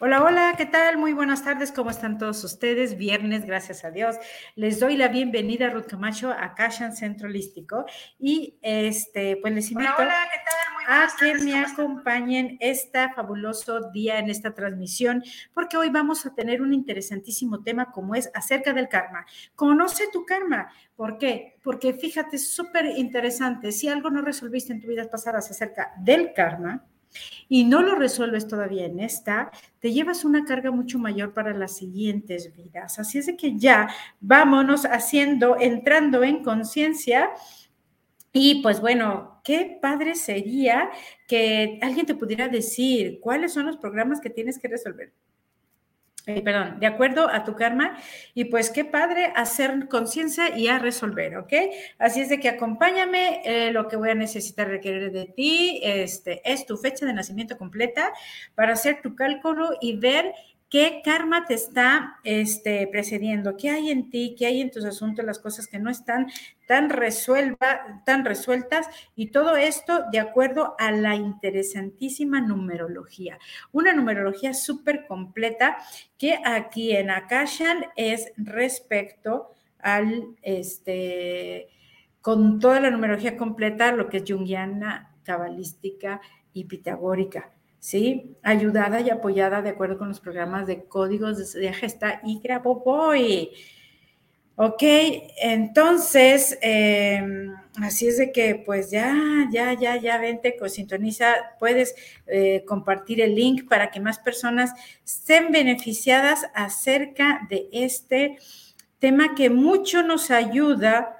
Hola, hola, ¿qué tal? Muy buenas tardes, ¿cómo están todos ustedes? Viernes, gracias a Dios. Les doy la bienvenida a Ruth Camacho a Cashan Centralístico y este, pues les invito a que me acompañen este fabuloso día en esta transmisión, porque hoy vamos a tener un interesantísimo tema como es acerca del karma. Conoce tu karma. ¿Por qué? Porque fíjate, es súper interesante. Si algo no resolviste en tu vida pasadas acerca del karma, y no lo resuelves todavía en esta, te llevas una carga mucho mayor para las siguientes vidas. Así es de que ya vámonos haciendo, entrando en conciencia. Y pues bueno, qué padre sería que alguien te pudiera decir cuáles son los programas que tienes que resolver. Eh, perdón, de acuerdo a tu karma. Y pues qué padre hacer conciencia y a resolver, ¿ok? Así es de que acompáñame, eh, lo que voy a necesitar requerir de ti este, es tu fecha de nacimiento completa para hacer tu cálculo y ver ¿Qué karma te está este, precediendo? ¿Qué hay en ti? ¿Qué hay en tus asuntos? Las cosas que no están tan, resuelva, tan resueltas y todo esto de acuerdo a la interesantísima numerología. Una numerología súper completa que aquí en Akashan es respecto al, este, con toda la numerología completa, lo que es junguiana, cabalística y pitagórica. ¿sí? Ayudada y apoyada de acuerdo con los programas de códigos de Gesta y Grabovoi. Ok, entonces, em, así es de que pues ya, ya, ya, ya, vente, sintoniza, puedes eh, compartir el link para que más personas estén beneficiadas acerca de este tema que mucho nos ayuda,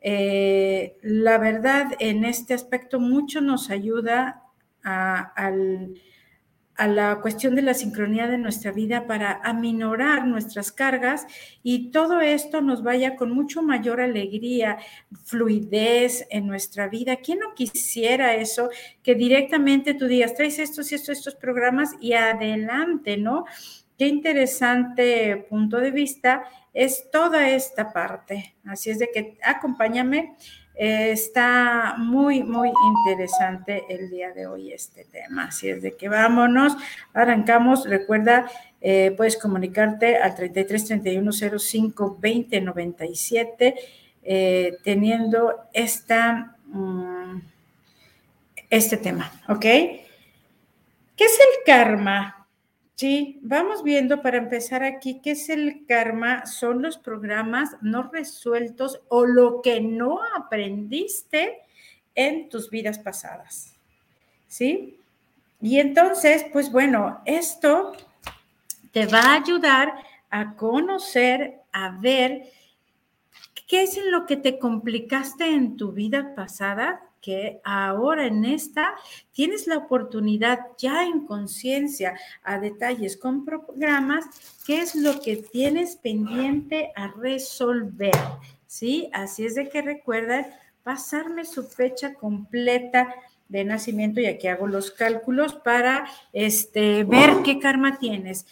eh, la verdad, en este aspecto, mucho nos ayuda a, la cuestión de la sincronía de nuestra vida para aminorar nuestras cargas y todo esto nos vaya con mucho mayor alegría, fluidez en nuestra vida. ¿Quién no quisiera eso? Que directamente tú digas, traes estos y estos, estos programas y adelante, ¿no? Qué interesante punto de vista es toda esta parte. Así es de que acompáñame está muy, muy interesante el día de hoy este tema. Así es de que vámonos, arrancamos. Recuerda, eh, puedes comunicarte al 33 31 05 20 97 teniendo esta, mm, este tema, ¿ok? ¿Qué es el karma? Sí, vamos viendo para empezar aquí qué es el karma, son los programas no resueltos o lo que no aprendiste en tus vidas pasadas. ¿Sí? Y entonces, pues bueno, esto te va a ayudar a conocer, a ver qué es en lo que te complicaste en tu vida pasada que ahora en esta tienes la oportunidad ya en conciencia a detalles con programas, qué es lo que tienes pendiente a resolver, ¿sí? Así es de que recuerda pasarme su fecha completa de nacimiento y aquí hago los cálculos para este, ver qué karma tienes.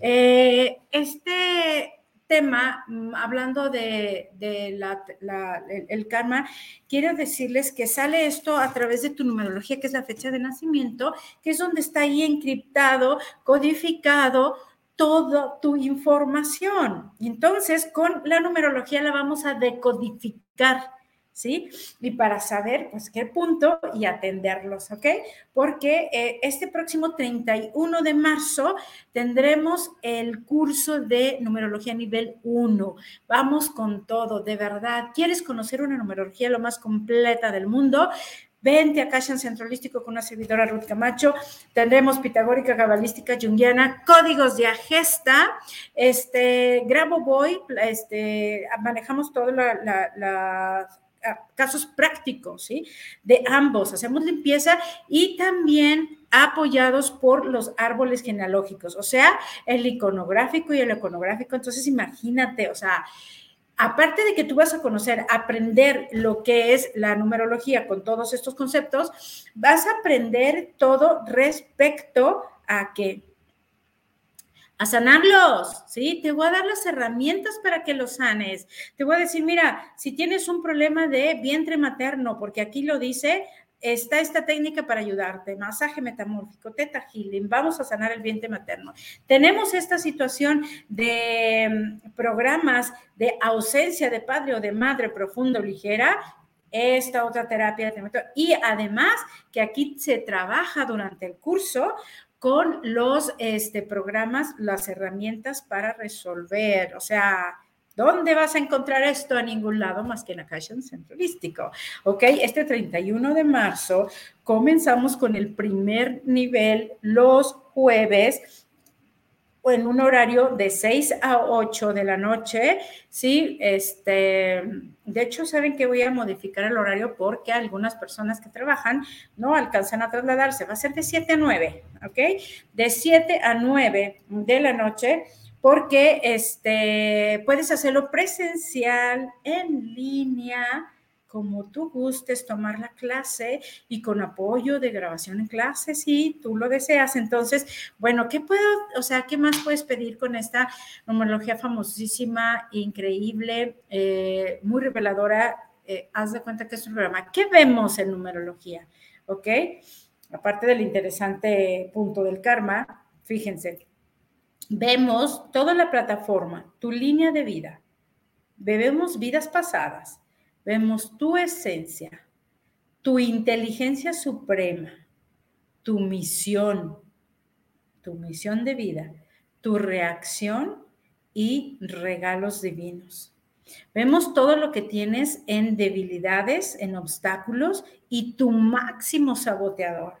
Eh, este tema, mm, hablando de, el, karma, quiero decirles que sale esto a través de tu numerología, que es la fecha de nacimiento, que es donde está ahí encriptado, codificado toda tu información. Entonces, con la numerología la vamos a decodificar. ¿Sí? Y para saber, pues, qué punto y atenderlos, ¿ok? Porque eh, este próximo 31 de marzo tendremos el curso de numerología nivel 1. Vamos con todo, de verdad. ¿Quieres conocer una numerología lo más completa del mundo? Vente a Cashan Centralístico con una servidora Ruth Camacho. Tendremos pitagórica, cabalística, junguiana, códigos de agesta, este, Grabo Boy, este, manejamos toda la casos prácticos, ¿sí? De ambos, hacemos limpieza y también apoyados por los árboles genealógicos, o sea, el iconográfico y el iconográfico. Entonces, imagínate, o sea, aparte de que tú vas a conocer, aprender lo que es la numerología con todos estos conceptos, vas a aprender todo respecto a que a sanarlos, ¿sí? Te voy a dar las herramientas para que los sanes. Te voy a decir, mira, si tienes un problema de vientre materno, porque aquí lo dice, está esta técnica para ayudarte, masaje metamórfico, teta healing, vamos a sanar el vientre materno. Tenemos esta situación de mm, programas de ausencia de padre o de madre profundo ligera, esta otra terapia y además que aquí se trabaja durante el curso con los este, programas, las herramientas para resolver. O sea, ¿dónde vas a encontrar esto? A ningún lado más que en Akashan Centralístico. Ok, este 31 de marzo comenzamos con el primer nivel los jueves en un horario de 6 a 8 de la noche, ¿sí? Este, de hecho, saben que voy a modificar el horario porque algunas personas que trabajan no alcanzan a trasladarse. Va a ser de 7 a 9, ¿ok? De 7 a 9 de la noche porque este, puedes hacerlo presencial, en línea, como tú gustes tomar la clase y con apoyo de grabación en clase, si tú lo deseas. Entonces, bueno, ¿qué puedo, o sea, qué más puedes pedir con esta numerología famosísima, increíble, eh, muy reveladora? Eh, haz de cuenta que es un programa. ¿Qué vemos en numerología? ¿Ok? Aparte del interesante punto del karma, fíjense, vemos toda la plataforma, tu línea de vida. Vemos vidas pasadas, vemos tu esencia, tu inteligencia suprema, tu misión, tu misión de vida, tu reacción y regalos divinos. Vemos todo lo que tienes en debilidades, en obstáculos y tu máximo saboteador.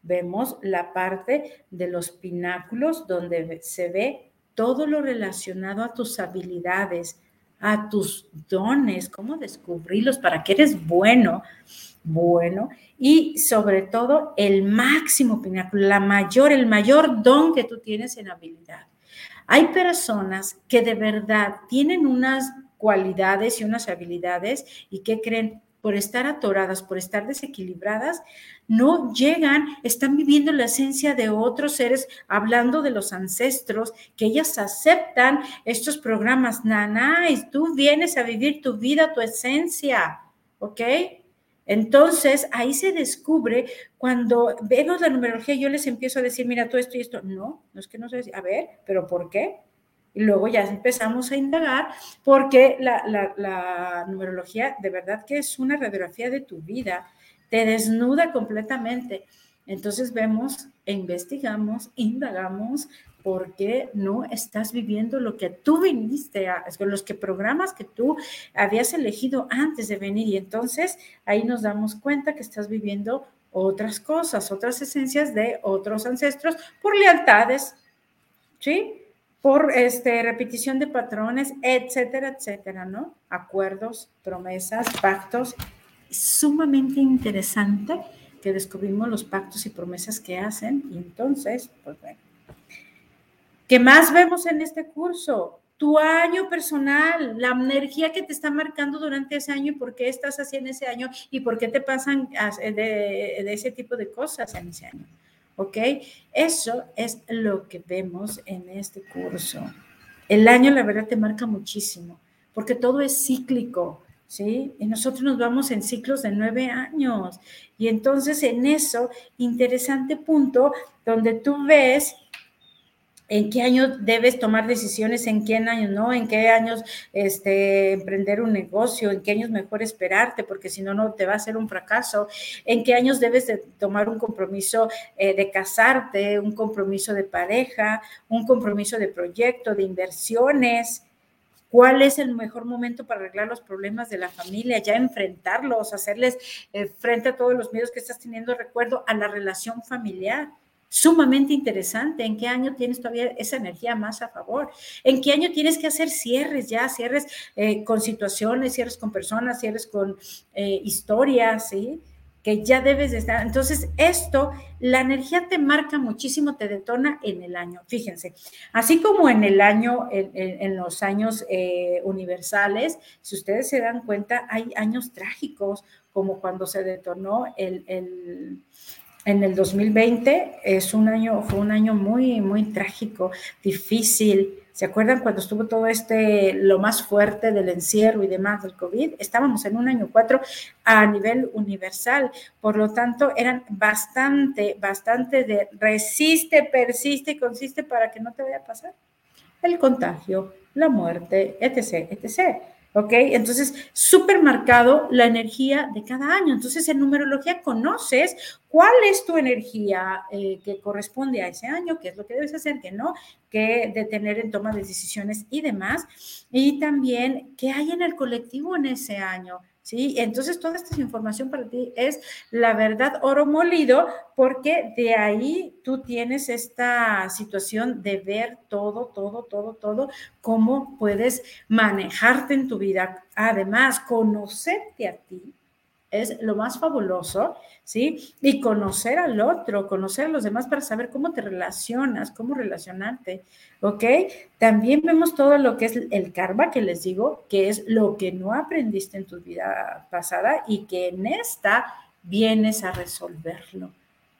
Vemos la parte de los pináculos donde se ve todo lo relacionado a tus habilidades, a tus dones, cómo descubrirlos, para que eres bueno, bueno, y sobre todo el máximo pináculo, la mayor, el mayor don que tú tienes en habilidad. Hay personas que de verdad tienen unas cualidades y unas habilidades y que creen por estar atoradas, por estar desequilibradas, no llegan, están viviendo la esencia de otros seres, hablando de los ancestros, que ellas aceptan estos programas. Nanay, tú vienes a vivir tu vida, tu esencia, ¿ok? Entonces, ahí se descubre cuando vemos la numerología, yo les empiezo a decir, mira, todo esto y esto. No, no es que no sé, a ver, pero ¿por qué? Y luego ya empezamos a indagar porque la, numerología de verdad que es una radiografía de tu vida, te desnuda completamente. Entonces vemos investigamos, indagamos por qué no estás viviendo lo que tú viniste a, los que programas que tú habías elegido antes de venir. Y entonces ahí nos damos cuenta que estás viviendo otras cosas, otras esencias de otros ancestros por lealtades, ¿sí? Por este, repetición de patrones, etcétera, etcétera, ¿no? Acuerdos, promesas, pactos. sumamente interesante que descubrimos los pactos y promesas que hacen. Y entonces, pues bueno. ¿Qué más vemos en este curso? Tu año personal, la energía que te está marcando durante ese año y por qué estás haciendo ese año y por qué te pasan de, de ese tipo de cosas en ese año. ¿Ok? Eso es lo que vemos en este curso. El año, la verdad, te marca muchísimo, porque todo es cíclico, ¿sí? Y nosotros nos vamos en ciclos de nueve años. Y entonces en eso, interesante punto, donde tú ves en qué año debes tomar decisiones, en qué años no, en qué años este, emprender un negocio, en qué años mejor esperarte, porque si no, no te va a ser un fracaso, en qué años debes de tomar un compromiso eh, de casarte, un compromiso de pareja, un compromiso de proyecto, de inversiones. ¿Cuál es el mejor momento para arreglar los problemas de la familia? Ya enfrentarlos, hacerles eh, frente a todos los miedos que estás teniendo, recuerdo, a la relación familiar sumamente interesante. ¿En qué año tienes todavía esa energía más a favor? ¿En qué año tienes que hacer cierres ya? Cierres eh, con situaciones, cierres con personas, cierres con eh, historias, ¿sí? Que ya debes de estar. Entonces, esto, la energía te marca muchísimo, te detona en el año. Fíjense, así como en el año, en, los años eh, universales, si ustedes se dan cuenta, hay años trágicos, como cuando se detonó el en el 2020 es un año, fue un año muy, muy trágico, difícil. ¿Se acuerdan cuando estuvo todo este, lo más fuerte del encierro y demás del COVID? Estábamos en un año cuatro a nivel universal. Por lo tanto, eran bastante, bastante de resiste, persiste y consiste para que no te vaya a pasar el contagio, la muerte, etc., etc. ¿Ok? Entonces, súper marcado la energía de cada año. Entonces, en numerología conoces cuál es tu energía eh, que corresponde a ese año, qué es lo que debes hacer, qué no, qué detener en toma de decisiones y demás. Y también qué hay en el colectivo en ese año. ¿Sí? Entonces, toda esta información para ti es la verdad oro molido, porque de ahí tú tienes esta situación de ver todo, todo, todo, todo, cómo puedes manejarte en tu vida. Además, conocerte a ti es lo más fabuloso, ¿sí? Y conocer al otro, conocer a los demás para saber cómo te relacionas, cómo relacionarte, ¿ok? También vemos todo lo que es el karma, que les digo, que es lo que no aprendiste en tu vida pasada y que en esta vienes a resolverlo,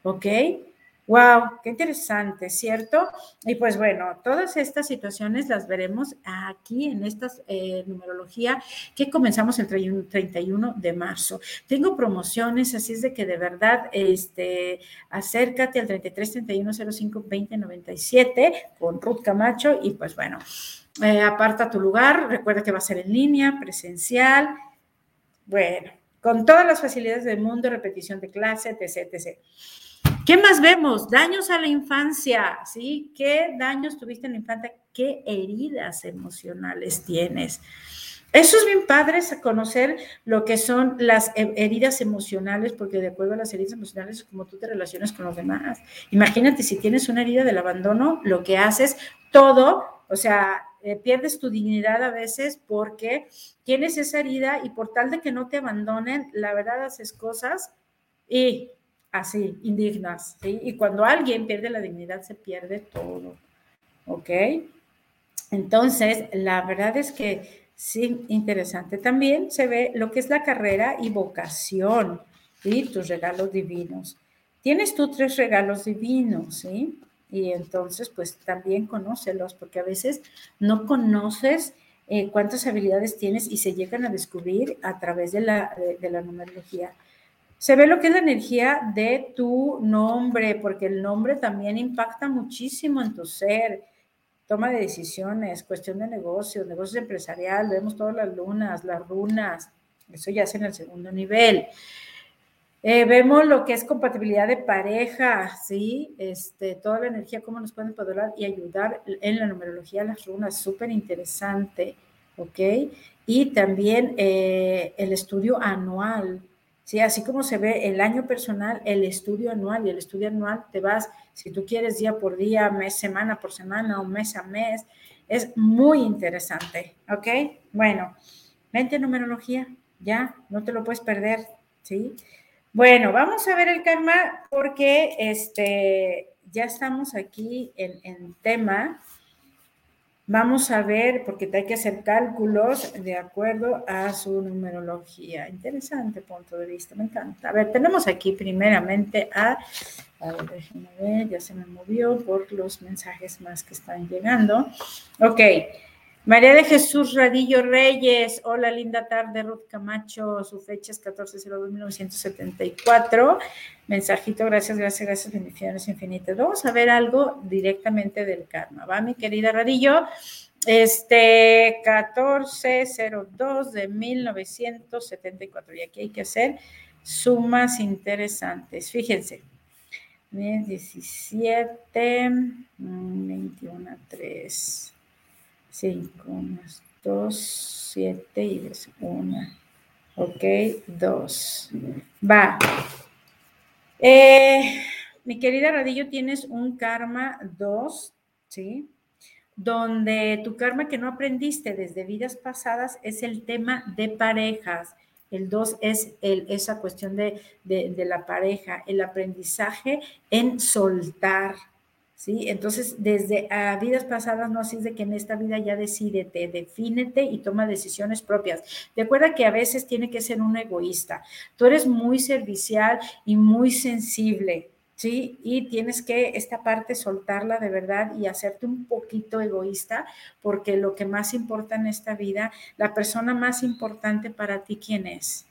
¿ok? Wow, qué interesante, ¿cierto? Y pues bueno, todas estas situaciones las veremos aquí en esta eh, numerología que comenzamos el 31 de marzo. Tengo promociones, así es de que de verdad, este, acércate al 33 31 05 20 97 con Ruth Camacho y pues bueno, eh, aparta tu lugar, recuerda que va a ser en línea, presencial, bueno, con todas las facilidades del mundo, repetición de clase, etc, etc. ¿Qué más vemos? Daños a la infancia, ¿sí? ¿Qué daños tuviste en la infancia? ¿Qué heridas emocionales tienes? Eso es bien padre, conocer lo que son las heridas emocionales, porque de acuerdo a las heridas emocionales es como tú te relacionas con los demás. Imagínate si tienes una herida del abandono, lo que haces todo, o sea, eh, pierdes tu dignidad a veces porque tienes esa herida y por tal de que no te abandonen, la verdad haces cosas y así, indignas, ¿sí? Y cuando alguien pierde la dignidad, se pierde todo, ¿ok? Entonces, la verdad es que sí, interesante. También se ve lo que es la carrera y vocación, ¿sí? Tus regalos divinos. Tienes tú tres regalos divinos, ¿sí? Y entonces, pues también conócelos, porque a veces no conoces eh, cuántas habilidades tienes y se llegan a descubrir a través de la, de la numerología. Se ve lo que es la energía de tu nombre, porque el nombre también impacta muchísimo en tu ser. Toma de decisiones, cuestión de negocios, negocios empresarial, vemos todas las lunas, las runas, eso ya es en el segundo nivel. Eh, vemos lo que es compatibilidad de pareja, ¿sí? Este, toda la energía, cómo nos pueden poder y ayudar en la numerología, las runas, súper interesante, ¿ok? Y también eh, el estudio anual, ¿sí? Así como se ve el año personal, el estudio anual y el estudio anual te vas, si tú quieres, día por día, mes, semana por semana o mes a mes. Es muy interesante, ¿ok? Bueno, mente numerología, ya, no te lo puedes perder, ¿sí? Bueno, vamos a ver el karma porque este, ya estamos aquí en, en tema Vamos a ver, porque hay que hacer cálculos de acuerdo a su numerología. Interesante punto de vista, me encanta. A ver, tenemos aquí primeramente a, a ver, déjenme ver, ya se me movió por los mensajes más que están llegando. Ok, María de Jesús Radillo Reyes, hola, linda tarde, Ruth Camacho, su fecha es 1402-1974. Mensajito, gracias, gracias, gracias, bendiciones infinitas. Vamos a ver algo directamente del karma, ¿va, mi querida Radillo? Este 1402 de 1974, y aquí hay que hacer sumas interesantes. Fíjense, 17, 21, 3. 5 más 2, 7 y 2, 1. Ok, 2. Va. Eh, mi querida Radillo, tienes un karma 2, ¿sí? Donde tu karma que no aprendiste desde vidas pasadas es el tema de parejas. El 2 es el, esa cuestión de, de, de la pareja, el aprendizaje en soltar, ¿sí? Entonces, desde a vidas pasadas, no así es de que en esta vida ya decídete, defínete y toma decisiones propias. Recuerda que a veces tiene que ser un egoísta. Tú eres muy servicial y muy sensible, ¿sí? Y tienes que esta parte soltarla de verdad y hacerte un poquito egoísta, porque lo que más importa en esta vida, la persona más importante para ti, ¿quién es?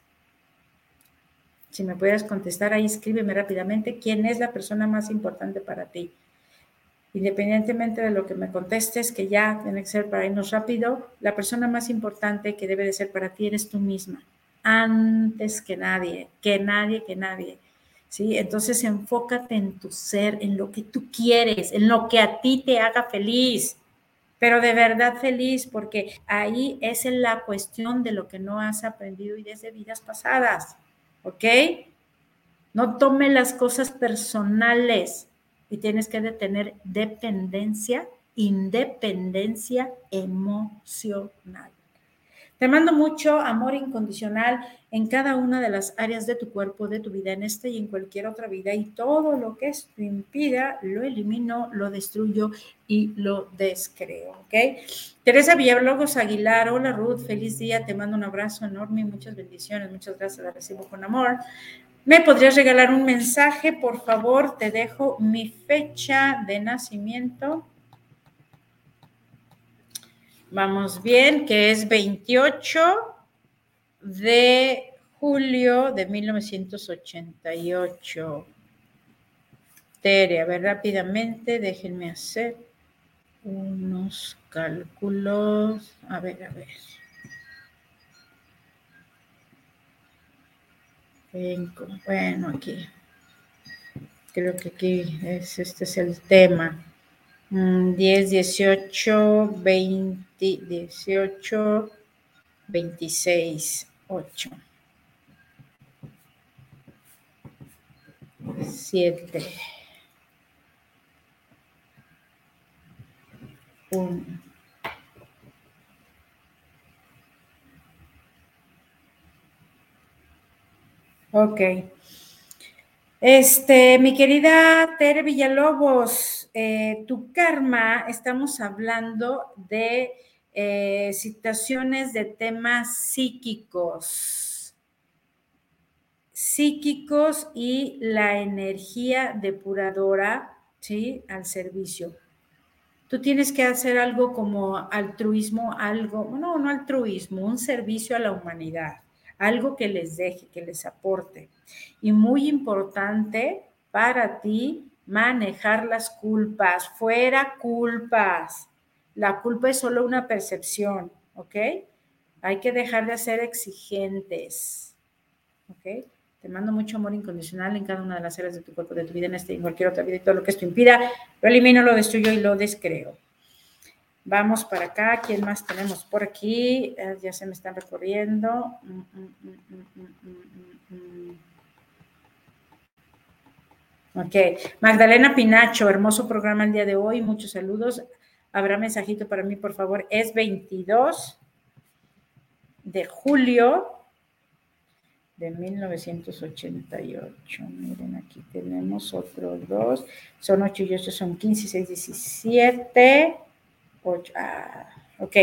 Si me puedes contestar ahí, escríbeme rápidamente, ¿quién es la persona más importante para ti? Independientemente de lo que me contestes, que ya tiene que ser para irnos rápido, la persona más importante que debe de ser para ti eres tú misma, antes que nadie, que nadie, que nadie. ¿sí? Entonces enfócate en tu ser, en lo que tú quieres, en lo que a ti te haga feliz, pero de verdad feliz, porque ahí es la cuestión de lo que no has aprendido y desde vidas pasadas, ¿ok? No tome las cosas personales y tienes que tener dependencia, independencia emocional. Te mando mucho amor incondicional en cada una de las áreas de tu cuerpo, de tu vida, en esta y en cualquier otra vida. Y todo lo que esto impida, lo elimino, lo destruyo y lo descreo. ¿Ok? Teresa Villalobos Aguilar, hola Ruth, feliz día. Te mando un abrazo enorme y muchas bendiciones. Muchas gracias, la recibo con amor. ¿Me podrías regalar un mensaje? Por favor, te dejo mi fecha de nacimiento Vamos bien, que es 28 de julio de 1988. Tere, a ver rápidamente, déjenme hacer unos cálculos. A ver, a ver. Bueno, aquí. Creo que aquí es, este es el tema. 10, 18, 20, 18, 26, 8, 7, 1. Ok. Este, mi querida Tere Villalobos, eh, tu karma, estamos hablando de eh, situaciones de temas psíquicos, psíquicos y la energía depuradora, ¿sí? Al servicio. Tú tienes que hacer algo como altruismo, algo, no, no altruismo, un servicio a la humanidad algo que les deje, que les aporte. Y muy importante para ti, manejar las culpas, fuera culpas. La culpa es solo una percepción, ¿ok? Hay que dejar de ser exigentes, ¿ok? Te mando mucho amor incondicional en cada una de las áreas de tu cuerpo, de tu vida, en este y cualquier otra vida, y todo lo que esto impida, lo elimino, lo destruyo y lo descreo. Vamos para acá. ¿Quién más tenemos por aquí? Eh, ya se me están recorriendo. Mm, mm, mm, ok. Magdalena Pinacho, hermoso programa el día de hoy. Muchos saludos. Habrá mensajito para mí, por favor. Es 22 de julio de 1988. Miren, aquí tenemos otros dos. Son 8 y 8, son 15, 6, 17. Ah, ok.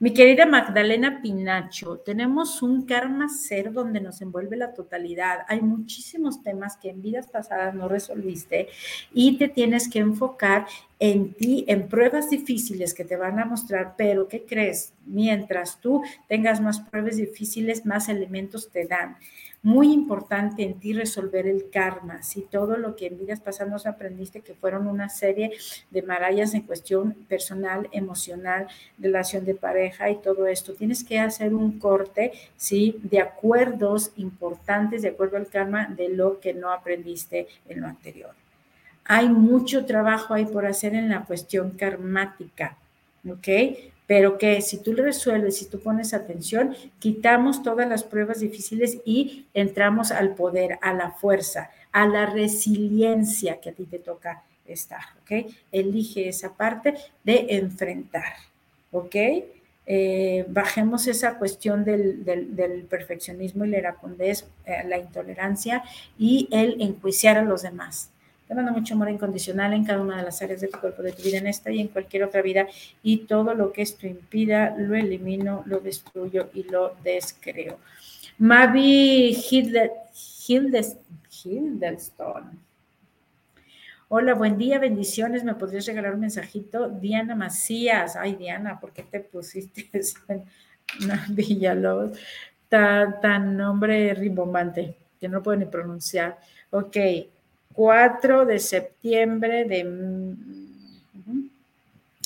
Mi querida Magdalena Pinacho, tenemos un karma ser donde nos envuelve la totalidad. Hay muchísimos temas que en vidas pasadas no resolviste y te tienes que enfocar en ti, en pruebas difíciles que te van a mostrar, pero ¿qué crees? Mientras tú tengas más pruebas difíciles, más elementos te dan muy importante en ti resolver el karma, si todo lo que en vidas pasadas aprendiste que fueron una serie de maravillas en cuestión personal, emocional, relación de pareja y todo esto, tienes que hacer un corte, ¿sí? De acuerdos importantes, de acuerdo al karma, de lo que no aprendiste en lo anterior. Hay mucho trabajo ahí por hacer en la cuestión karmática, ¿ok? pero que si tú lo resuelves, si tú pones atención, quitamos todas las pruebas difíciles y entramos al poder, a la fuerza, a la resiliencia que a ti te toca estar, ¿ok? Elige esa parte de enfrentar, ¿ok? Eh, bajemos esa cuestión del, perfeccionismo y la eh, la intolerancia y el enjuiciar a los demás. Te mando mucho amor incondicional en cada una de las áreas de tu cuerpo, de tu vida, en esta y en cualquier otra vida. Y todo lo que esto impida, lo elimino, lo destruyo y lo descreo. Mavi Hildestone. Hola, buen día, bendiciones. ¿Me podrías regalar un mensajito? Diana Macías. Ay, Diana, ¿por qué te pusiste en Villalobos? Tan, tan nombre rimbombante que no puedo ni pronunciar. Ok, 4 de septiembre de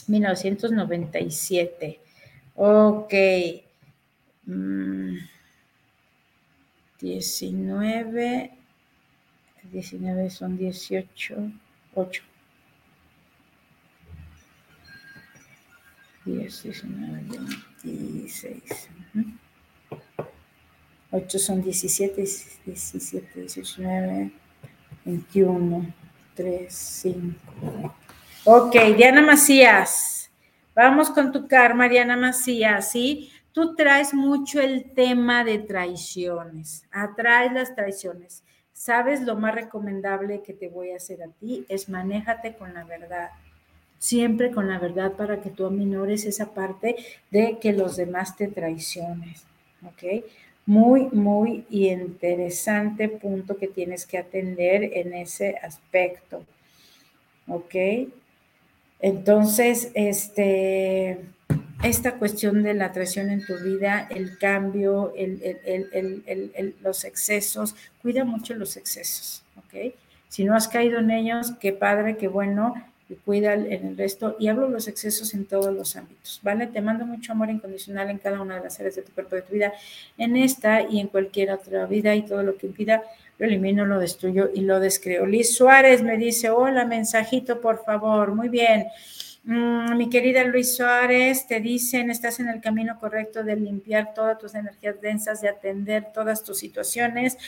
1997. Ok. 19, mm, 19 son 18, 8. 10, 19, 26. 8 son 17, 17, 19, 21, 3, 5. Ok, Diana Macías. Vamos con tu karma, Diana Macías, ¿sí? Tú traes mucho el tema de traiciones, atraes las traiciones. ¿Sabes lo más recomendable que te voy a hacer a ti? Es manéjate con la verdad. Siempre con la verdad para que tú aminores esa parte de que los demás te traiciones. ¿Ok? Muy, muy interesante punto que tienes que atender en ese aspecto. ¿Ok? Entonces, este, esta cuestión de la atracción en tu vida, el cambio, los excesos, cuida mucho los excesos, ¿ok? Si no has caído en ellos, qué padre, qué bueno, y cuida en el resto. Y hablo de los excesos en todos los ámbitos, ¿vale? Te mando mucho amor incondicional en cada una de las áreas de tu cuerpo, de tu vida, en esta y en cualquier otra vida y todo lo que impida, lo elimino, lo destruyo y lo descreo. Liz Suárez me dice, hola, mensajito, por favor. Muy bien. Mm, mi querida Luis Suárez, te dicen, estás en el camino correcto de limpiar todas tus energías densas, de atender todas tus situaciones.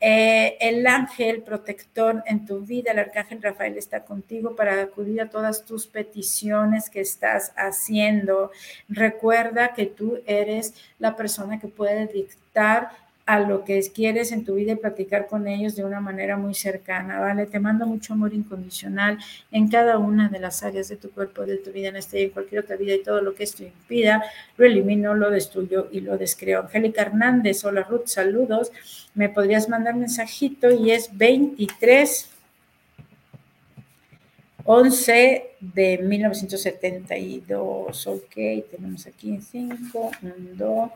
Eh, el ángel protector en tu vida, el arcángel Rafael, está contigo para acudir a todas tus peticiones que estás haciendo. Recuerda que tú eres la persona que puede dictar a lo que quieres en tu vida y platicar con ellos de una manera muy cercana, ¿vale? Te mando mucho amor incondicional en cada una de las áreas de tu cuerpo, de tu vida, en este y en cualquier otra vida y todo lo que esto impida, lo elimino, lo destruyo y lo descreo. Angélica Hernández, hola Ruth, saludos. Me podrías mandar mensajito y es 23 11 de 1972. Ok, tenemos aquí 5, 1, 2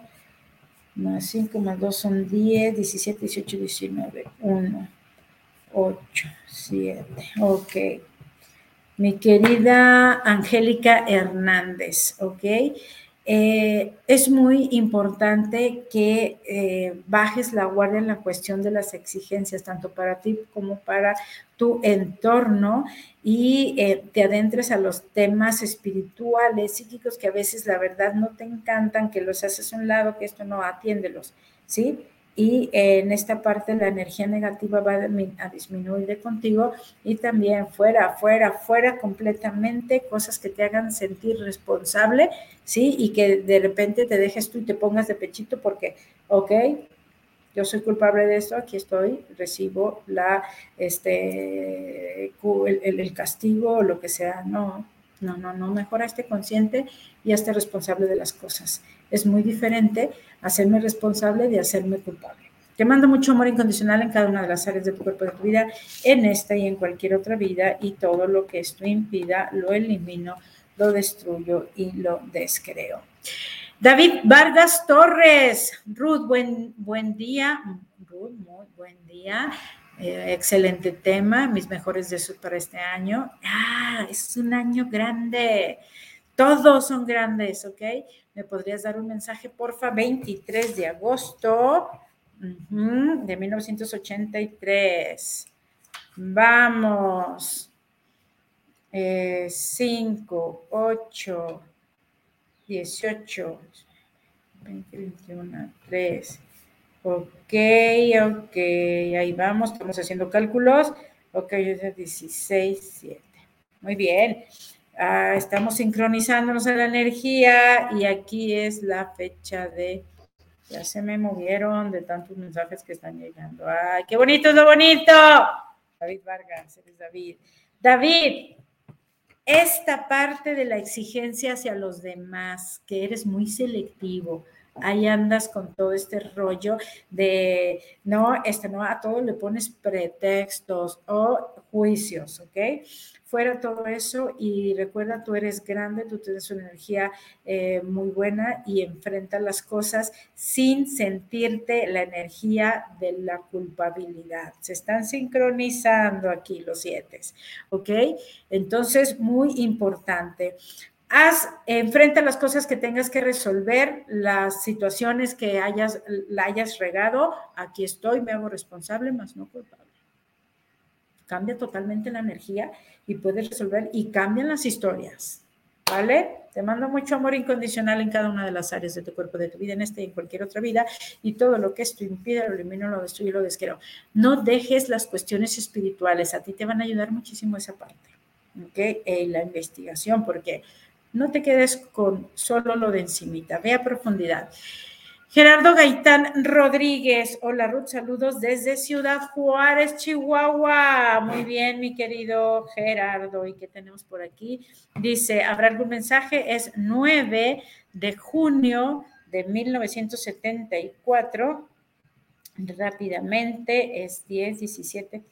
más 5 más 2 son 10, 17, 18, 19, 1, 8, 7. Ok. Mi querida Angélica Hernández, ¿ok? Eh, es muy importante que eh, bajes la guardia en la cuestión de las exigencias, tanto para ti como para tu entorno, y eh, te adentres a los temas espirituales, psíquicos, que a veces la verdad no te encantan, que los haces a un lado, que esto no atiéndelos, ¿sí? Y en esta parte la energía negativa va a disminuir de contigo y también fuera, fuera, fuera completamente cosas que te hagan sentir responsable, ¿sí? Y que de repente te dejes tú y te pongas de pechito porque, ok, yo soy culpable de esto, aquí estoy, recibo la, este, el castigo o lo que sea, no, no, no, no, mejor esté consciente y esté responsable de las cosas. Es muy diferente hacerme responsable de hacerme culpable. Te mando mucho amor incondicional en cada una de las áreas de tu cuerpo, de tu vida, en esta y en cualquier otra vida, y todo lo que esto impida lo elimino, lo destruyo y lo descreo. David Vargas Torres, Ruth, buen, buen día. Ruth, muy buen día. Eh, excelente tema, mis mejores deseos para este año. Ah, es un año grande. Todos son grandes, ¿ok? ¿Me podrías dar un mensaje, porfa? 23 de agosto de 1983. Vamos. 5, 8, 18, 20, 21, 3. Ok, ok, ahí vamos, estamos haciendo cálculos. Ok, es 16, 7. Muy bien. Ah, estamos sincronizándonos en la energía y aquí es la fecha de, ya se me movieron de tantos mensajes que están llegando. ¡Ay, qué bonito lo bonito! David Vargas, eres David. David, esta parte de la exigencia hacia los demás, que eres muy selectivo, ahí andas con todo este rollo de, no, este no, a todo le pones pretextos o juicios, ¿ok? Fuera todo eso y recuerda, tú eres grande, tú tienes una energía eh, muy buena y enfrenta las cosas sin sentirte la energía de la culpabilidad. Se están sincronizando aquí los siete, ¿ok? Entonces, muy importante haz, enfrenta las cosas que tengas que resolver, las situaciones que hayas, la hayas regado, aquí estoy, me hago responsable, más no culpable. Cambia totalmente la energía y puedes resolver y cambian las historias, ¿vale? Te mando mucho amor incondicional en cada una de las áreas de tu cuerpo, de tu vida, en esta y en cualquier otra vida, y todo lo que esto impide, lo elimino, lo destruyo, lo desquiero. No dejes las cuestiones espirituales, a ti te van a ayudar muchísimo esa parte, ¿ok? Eh, la investigación, porque no te quedes con solo lo de encimita, ve a profundidad. Gerardo Gaitán Rodríguez, hola Ruth, saludos desde Ciudad Juárez, Chihuahua. Muy bien, mi querido Gerardo. ¿Y qué tenemos por aquí? Dice, ¿habrá algún mensaje? Es 9 de junio de 1974. Rápidamente, es 10, 17,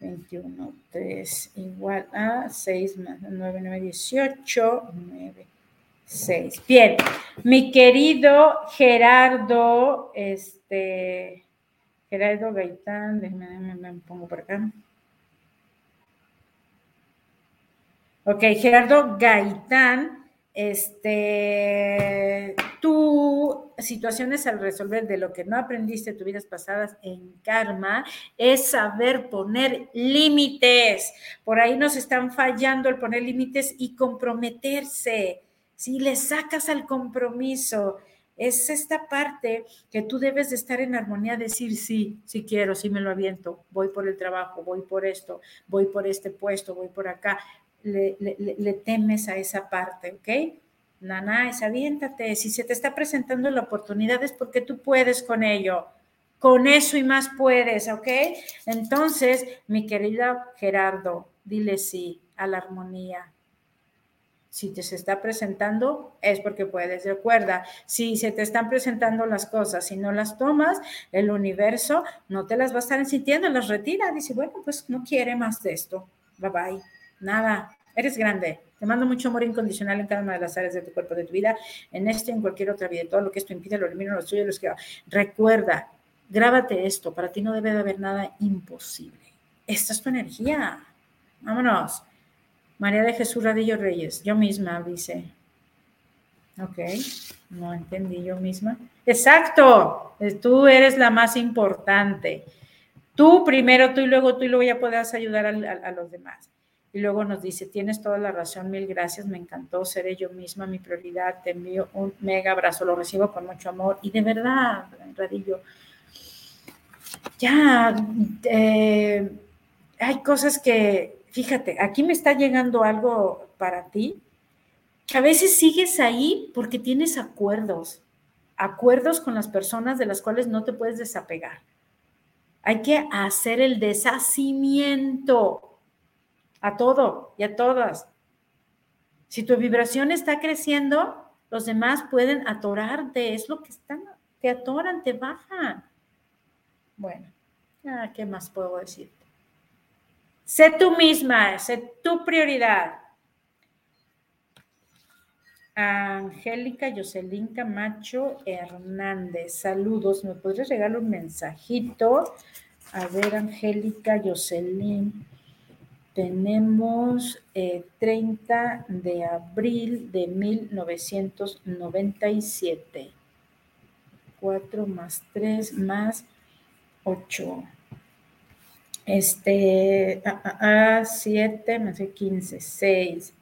21, 3 igual a 6 más 9, 9, 18, 9, 6. Bien, mi querido Gerardo, este, Gerardo Gaitán, déjame, me pongo por acá. Ok, Gerardo Gaitán, este, tú situaciones al resolver de lo que no aprendiste en tus vidas pasadas en karma es saber poner límites. Por ahí nos están fallando el poner límites y comprometerse. Si le sacas al compromiso, es esta parte que tú debes de estar en armonía, decir sí, sí quiero, sí me lo aviento, voy por el trabajo, voy por esto, voy por este puesto, voy por acá. Le, temes a esa parte, ¿ok? Nana, es aviéntate. Si se te está presentando la oportunidad es porque tú puedes con ello. Con eso y más puedes, ¿ok? Entonces, mi querida Gerardo, dile sí a la armonía. Si te se está presentando, es porque puedes. Recuerda, si se te están presentando las cosas y no las tomas, el universo no te las va a estar sintiendo, las retira. Dice, bueno, pues no quiere más de esto. Bye bye. Nada, eres grande. Te mando mucho amor incondicional en cada una de las áreas de tu cuerpo, de tu vida, en este en cualquier otra vida. Todo lo que esto impide, lo elimino, lo suyo, lo que Recuerda, grábate esto. Para ti no debe de haber nada imposible. Esta es tu energía. Vámonos. María de Jesús Radillo Reyes. Yo misma, dice. Ok, no entendí yo misma. Exacto, tú eres la más importante. Tú primero, tú y luego tú y luego ya puedas ayudar a los demás. Y luego nos dice, tienes toda la razón, mil gracias, me encantó, seré yo misma mi prioridad, te envío un mega abrazo, lo recibo con mucho amor. Y de verdad, Radillo, ya eh, hay cosas que, fíjate, aquí me está llegando algo para ti, que a veces sigues ahí porque tienes acuerdos, acuerdos con las personas de las cuales no te puedes desapegar. Hay que hacer el deshacimiento a todo y a todas. Si tu vibración está creciendo, los demás pueden atorarte, es lo que están, te atoran, te bajan. Bueno, ¿qué más puedo decirte? Sé tú misma, sé tu prioridad. Angélica Jocelyn Camacho Hernández, saludos. ¿Me podrías regalar un mensajito? A ver, Angélica Jocelyn tenemos 30 eh, de abril de 1997. 4 más 3 más 8. Este, a, 7 más 15, 6.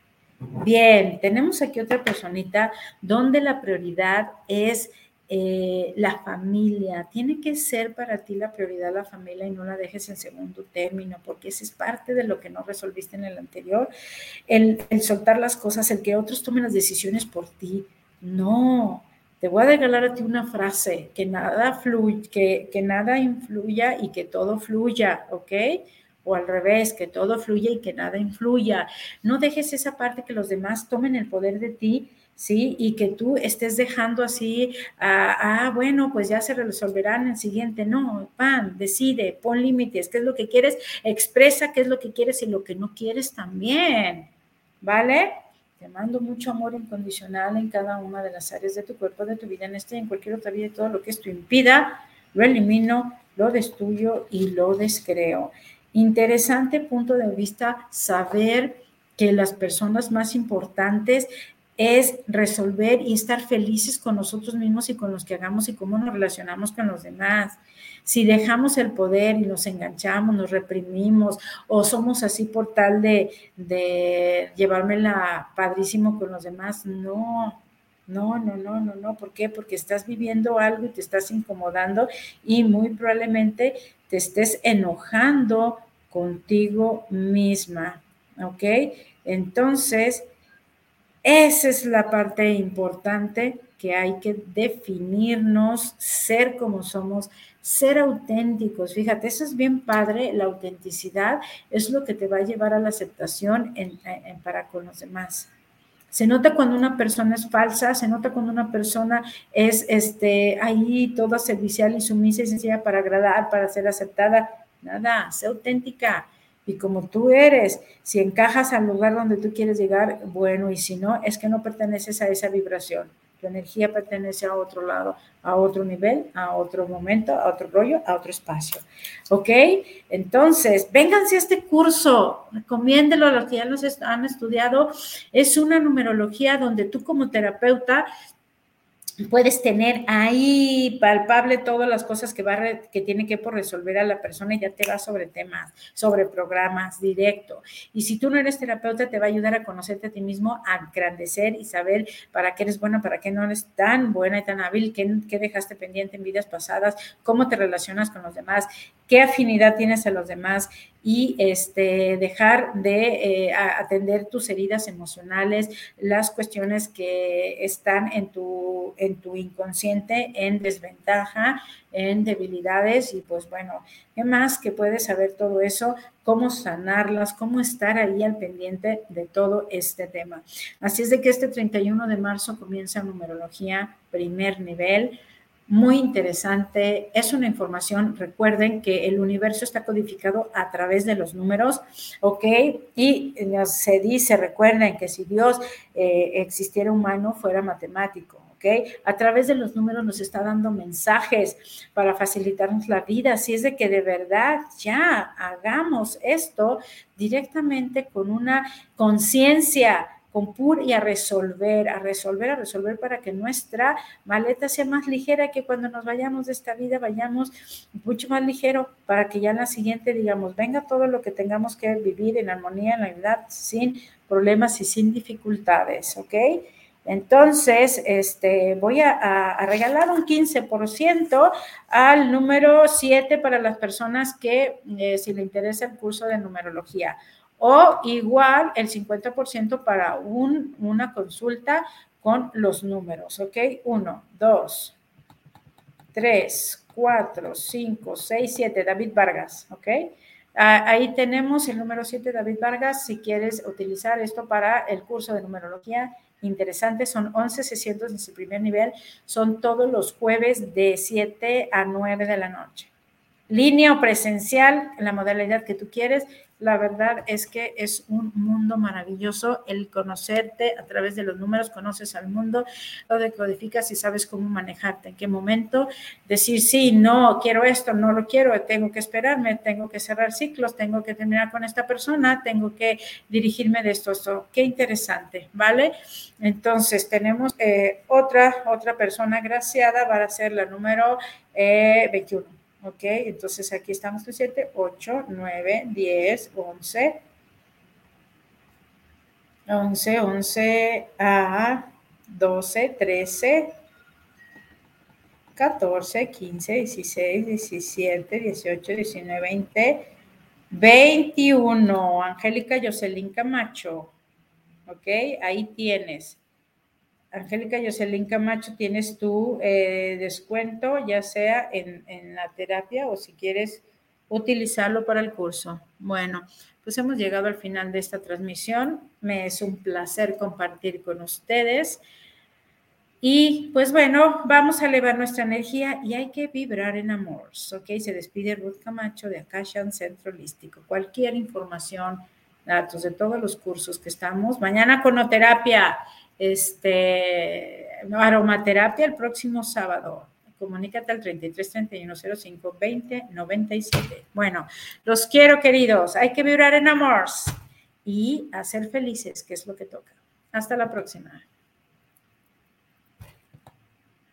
Bien, tenemos aquí otra personita donde la prioridad es eh, la familia. Tiene que ser para ti la prioridad la familia y no la dejes en segundo término, porque esa es parte de lo que no resolviste en el anterior. El, soltar las cosas, el que otros tomen las decisiones por ti. No, te voy a regalar a ti una frase, que nada fluye, que, que nada influya y que todo fluya, ¿ok? o al revés, que todo fluya y que nada influya. No dejes esa parte que los demás tomen el poder de ti ¿sí? Y que tú estés dejando así, ah, ah, bueno, pues ya se resolverá en el siguiente. No, pan, decide, pon límites, qué es lo que quieres, expresa qué es lo que quieres y lo que no quieres también, ¿vale? Te mando mucho amor incondicional en cada una de las áreas de tu cuerpo, de tu vida, en este y en cualquier otra vida, todo lo que esto impida, lo elimino, lo destruyo y lo descreo. Interesante punto de vista saber que las personas más importantes es resolver y estar felices con nosotros mismos y con los que hagamos y cómo nos relacionamos con los demás. Si dejamos el poder y nos enganchamos, nos reprimimos o somos así por tal de, de llevármela padrísimo con los demás, no, no, no, no, no, no. ¿Por qué? Porque estás viviendo algo y te estás incomodando y muy probablemente te estés enojando contigo misma. ¿Ok? Entonces, esa es la parte importante que hay que definirnos, ser como somos, ser auténticos. Fíjate, eso es bien padre, la autenticidad es lo que te va a llevar a la aceptación para con los demás. Se nota cuando una persona es falsa, se nota cuando una persona es este, ahí toda servicial y sumisa y sencilla para agradar, para ser aceptada. Nada, sé auténtica y como tú eres. Si encajas al lugar donde tú quieres llegar, bueno, y si no, es que no perteneces a esa vibración. Tu energía pertenece a otro lado, a otro nivel, a otro momento, a otro rollo, a otro espacio. ¿Ok? Entonces, vénganse a este curso, recomiéndelo a los que ya nos han estudiado. Es una numerología donde tú como terapeuta puedes tener ahí palpable todas las cosas que, va que tiene que por resolver a la persona y ya te va sobre temas, sobre programas directo. Y si tú no eres terapeuta, te va a ayudar a conocerte a ti mismo, a engrandecer y saber para qué eres buena, para qué no eres tan buena y tan hábil, qué, qué dejaste pendiente en vidas pasadas, cómo te relacionas con los demás, qué afinidad tienes a los demás y este, dejar de eh, atender tus heridas emocionales, las cuestiones que están en tu, en tu inconsciente en desventaja, en debilidades y pues bueno, ¿qué más que puedes saber todo eso? Cómo sanarlas, cómo estar ahí al pendiente de todo este tema. Así es de que este 31 de marzo comienza numerología primer nivel muy interesante. Es una información, recuerden que el universo está codificado a través de los números, ¿ok? Y se dice, recuerden que si Dios eh, existiera humano, fuera matemático. ¿ok? A través de los números nos está dando mensajes para facilitarnos la vida. Si es de que de verdad ya hagamos esto directamente con una conciencia con PUR y a resolver, a resolver, a resolver para que nuestra maleta sea más ligera, que cuando nos vayamos de esta vida vayamos mucho más ligero, para que ya en la siguiente digamos, venga todo lo que tengamos que vivir en armonía, en la verdad, sin problemas y sin dificultades, ¿ok? Entonces, este, voy a, regalar un 15% al número 7 para las personas que, eh, si le interesa el curso de numerología o igual el 50% para un, una consulta con los números, ¿ok? 1, 2, 3, 4, 5, 6, 7, David Vargas, ¿ok? Ah, ahí tenemos el número 7, David Vargas, si quieres utilizar esto para el curso de numerología interesante, son 11 sesiones en su primer nivel, son todos los jueves de 7 a 9 de la noche. Línea o presencial, la modalidad que tú quieres, la verdad es que es un mundo maravilloso el conocerte a través de los números, conoces al mundo, lo decodificas y sabes cómo manejarte, en qué momento decir sí, no, quiero esto, no lo quiero, tengo que esperarme, tengo que cerrar ciclos, tengo que terminar con esta persona, tengo que dirigirme de esto, esto. Qué interesante, ¿vale? Entonces tenemos eh, otra, otra persona graciada para ser la número 21. ¿Ok? Entonces aquí estamos en 7, 8, 9, 10, 11, 11, 11 a 12, 13, 14, 15, 16, 17, 18, 19, 20, 21. Angélica Jocelyn Camacho. ¿Ok? Ahí tienes. Angélica Jocelyn Camacho, tienes tu eh, descuento, ya sea en, en, la terapia o si quieres utilizarlo para el curso. Bueno, pues hemos llegado al final de esta transmisión. Me es un placer compartir con ustedes. Y pues bueno, vamos a elevar nuestra energía y hay que vibrar en amor. ¿Ok? Se despide Ruth Camacho de Akashan Centro Holístico. Cualquier información, datos de todos los cursos que estamos. Mañana conoterapia, este, aromaterapia el próximo sábado. Comunícate al 33 31 05 20 97. Bueno, los quiero, queridos. Hay que vibrar en amor y hacer felices, que es lo que toca. Hasta la próxima.